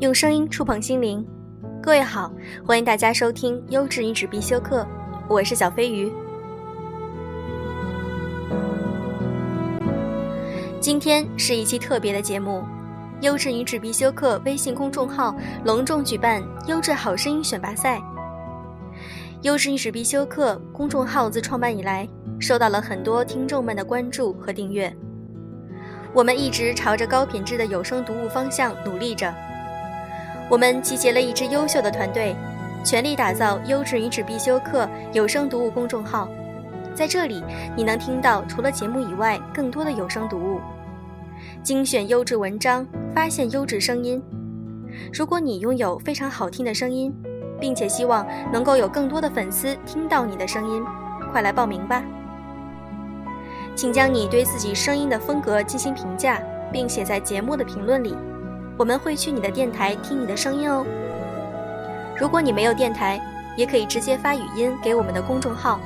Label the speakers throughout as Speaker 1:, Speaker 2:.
Speaker 1: 用声音触碰心灵，各位好，欢迎大家收听《优质女子必修课》，我是小飞鱼。今天是一期特别的节目，《优质女子必修课》微信公众号隆重举办“优质好声音选拔赛”。优质女子必修课公众号自创办以来，受到了很多听众们的关注和订阅。我们一直朝着高品质的有声读物方向努力着。我们集结了一支优秀的团队，全力打造优质女子必修课有声读物公众号。在这里，你能听到除了节目以外更多的有声读物，精选优质文章，发现优质声音。如果你拥有非常好听的声音，并且希望能够有更多的粉丝听到你的声音，快来报名吧！请将你对自己声音的风格进行评价，并写在节目的评论里，我们会去你的电台听你的声音哦。如果你没有电台，也可以直接发语音给我们的公众号。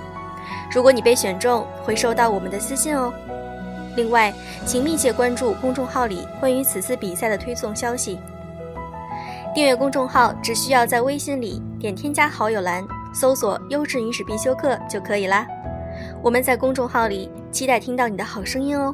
Speaker 1: 如果你被选中，会收到我们的私信哦。另外，请密切关注公众号里关于此次比赛的推送消息。订阅公众号只需要在微信里点添加好友栏，搜索“优质女史必修课”就可以啦。我们在公众号里期待听到你的好声音哦。